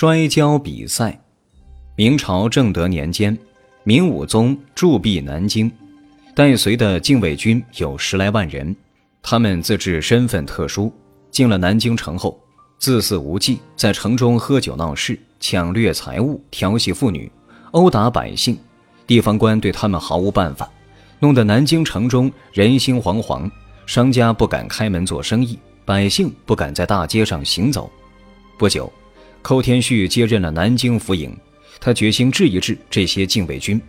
摔跤比赛。明朝正德年间，明武宗驻跸南京，带随的禁卫军有十来万人。他们自知身份特殊，进了南京城后，自肆无忌，在城中喝酒闹事，抢掠财物，调戏妇女，殴打百姓。地方官对他们毫无办法，弄得南京城中人心惶惶，商家不敢开门做生意，百姓不敢在大街上行走。不久，寇天旭接任了南京府尹。他决心治一治这些禁卫军。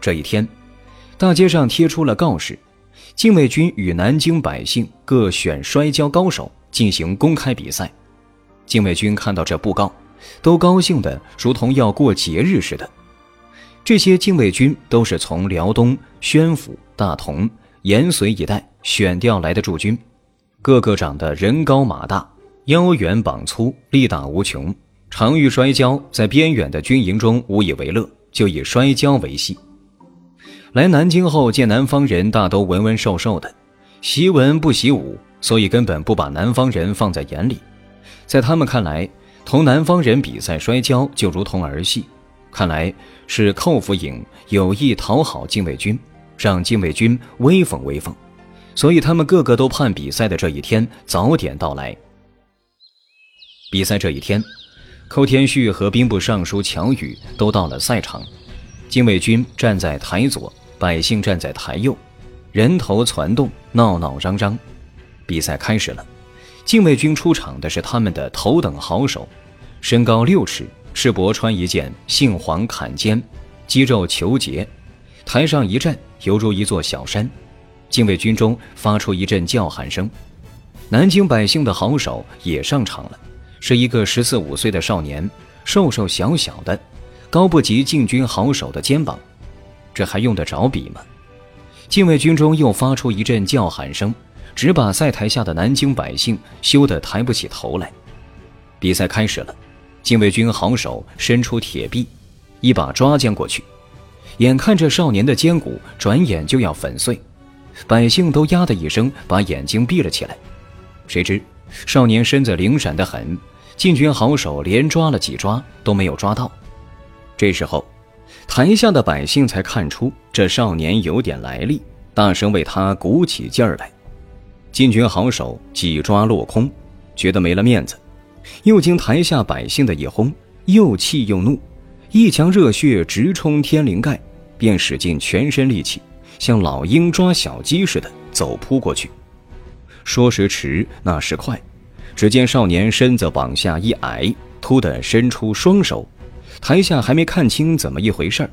这一天，大街上贴出了告示：禁卫军与南京百姓各选摔跤高手进行公开比赛。禁卫军看到这布告，都高兴得如同要过节日似的。这些禁卫军都是从辽东、宣府、大同、延绥一带选调来的驻军，个个长得人高马大，腰圆膀粗，力大无穷。常遇摔跤，在边远的军营中无以为乐，就以摔跤为戏。来南京后，见南方人大都文文瘦瘦的，习文不习武，所以根本不把南方人放在眼里。在他们看来，同南方人比赛摔跤就如同儿戏。看来是寇府尹有意讨好禁卫军，让禁卫军威风威风，所以他们个个都盼比赛的这一天早点到来。比赛这一天。寇天旭和兵部尚书乔宇都到了赛场，禁卫军站在台左，百姓站在台右，人头攒动，闹闹嚷嚷。比赛开始了，禁卫军出场的是他们的头等好手，身高六尺，赤膊穿一件杏黄坎肩，肌肉虬结，台上一站犹如一座小山。禁卫军中发出一阵叫喊声，南京百姓的好手也上场了。是一个十四五岁的少年，瘦瘦小小的，高不及禁军好手的肩膀，这还用得着比吗？禁卫军中又发出一阵叫喊声，只把赛台下的南京百姓羞得抬不起头来。比赛开始了，禁卫军好手伸出铁臂，一把抓将过去，眼看着少年的肩骨转眼就要粉碎，百姓都呀的一声把眼睛闭了起来。谁知。少年身子灵闪得很，禁军好手连抓了几抓都没有抓到。这时候，台下的百姓才看出这少年有点来历，大声为他鼓起劲儿来。禁军好手几抓落空，觉得没了面子，又经台下百姓的一哄，又气又怒，一腔热血直冲天灵盖，便使尽全身力气，像老鹰抓小鸡似的走扑过去。说时迟，那时快，只见少年身子往下一矮，突地伸出双手，台下还没看清怎么一回事儿，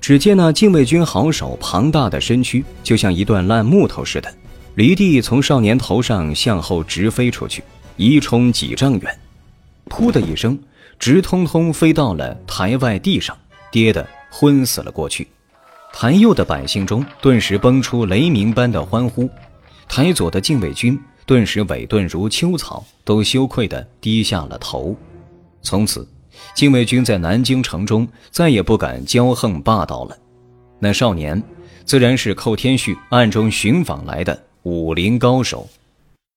只见那禁卫军好手庞大的身躯就像一段烂木头似的，离地从少年头上向后直飞出去，一冲几丈远，噗的一声，直通通飞到了台外地上，跌得昏死了过去。台右的百姓中顿时崩出雷鸣般的欢呼。台左的禁卫军顿时萎顿如秋草，都羞愧地低下了头。从此，禁卫军在南京城中再也不敢骄横霸道了。那少年，自然是寇天旭暗中寻访来的武林高手。